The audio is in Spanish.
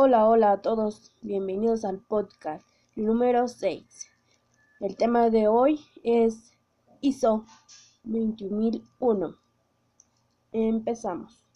Hola, hola a todos, bienvenidos al podcast número 6. El tema de hoy es ISO 21001. Empezamos.